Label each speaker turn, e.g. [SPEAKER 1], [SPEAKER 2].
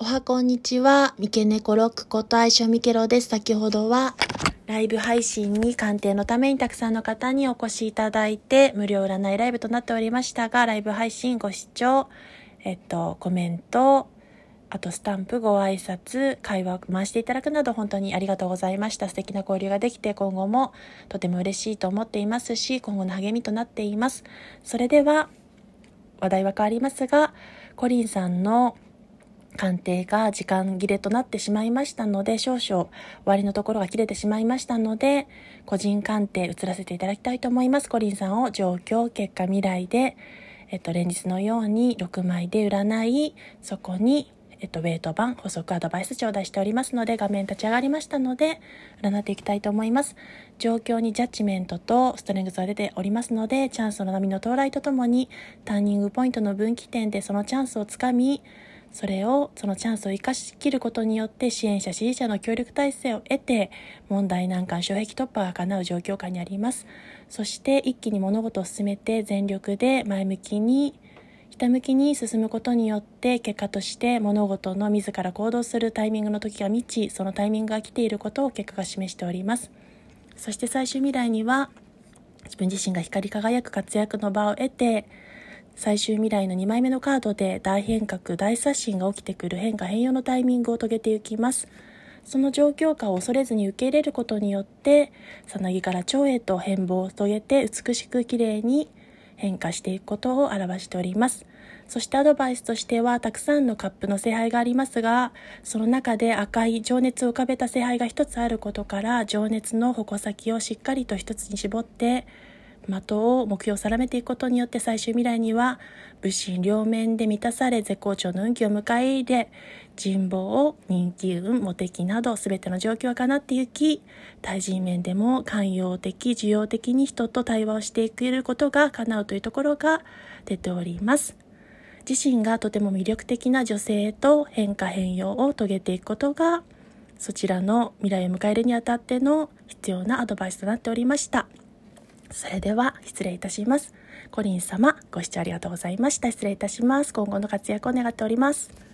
[SPEAKER 1] おはこんにちは。三毛猫ロックこと愛称ミケロです。先ほどはライブ配信に鑑定のためにたくさんの方にお越しいただいて無料占いライブとなっておりましたが、ライブ配信ご視聴、えっと、コメント、あとスタンプご挨拶、会話を回していただくなど本当にありがとうございました。素敵な交流ができて今後もとても嬉しいと思っていますし、今後の励みとなっています。それでは、話題は変わりますが、コリンさんの鑑定が時間切れとなってしまいましたので、少々終わりのところが切れてしまいましたので、個人鑑定移らせていただきたいと思います。コリンさんを状況、結果、未来で、えっと、連日のように6枚で占い、そこに、えっと、ウェイト版、補足アドバイス頂戴しておりますので、画面立ち上がりましたので、占っていきたいと思います。状況にジャッジメントとストレングスが出ておりますので、チャンスの波の到来とともに、ターニングポイントの分岐点でそのチャンスをつかみ、それを、そのチャンスを生かしきることによって支援者、支持者の協力体制を得て、問題難関、障壁突破が叶う状況下にあります。そして一気に物事を進めて全力で前向きに、ひたむきに進むことによって結果として物事の自ら行動するタイミングの時が満ちそのタイミングが来ていることを結果が示しておりますそして最終未来には自分自身が光り輝く活躍の場を得て最終未来の2枚目のカードで大変革、大刷新が起きてくる変化変容のタイミングを遂げていきます。その状況下を恐れずに受け入れることによって、さなぎから蝶へと変貌を遂げて美しく綺麗に変化していくことを表しております。そしてアドバイスとしては、たくさんのカップの聖杯がありますが、その中で赤い情熱を浮かべた聖杯が一つあることから、情熱の矛先をしっかりと一つに絞って、的を目標を定めていくことによって最終未来には物心両面で満たされ絶好調の運気を迎え入れ人望人気運モテ期など全ての状況が叶っていき対人面でも寛容的需要的に人と対話をしていくことが叶うというところが出ております自身がとても魅力的な女性へと変化変容を遂げていくことがそちらの未来を迎えるにあたっての必要なアドバイスとなっておりました。それでは失礼いたします。コリン様、ご視聴ありがとうございました。失礼いたします。今後の活躍を願っております。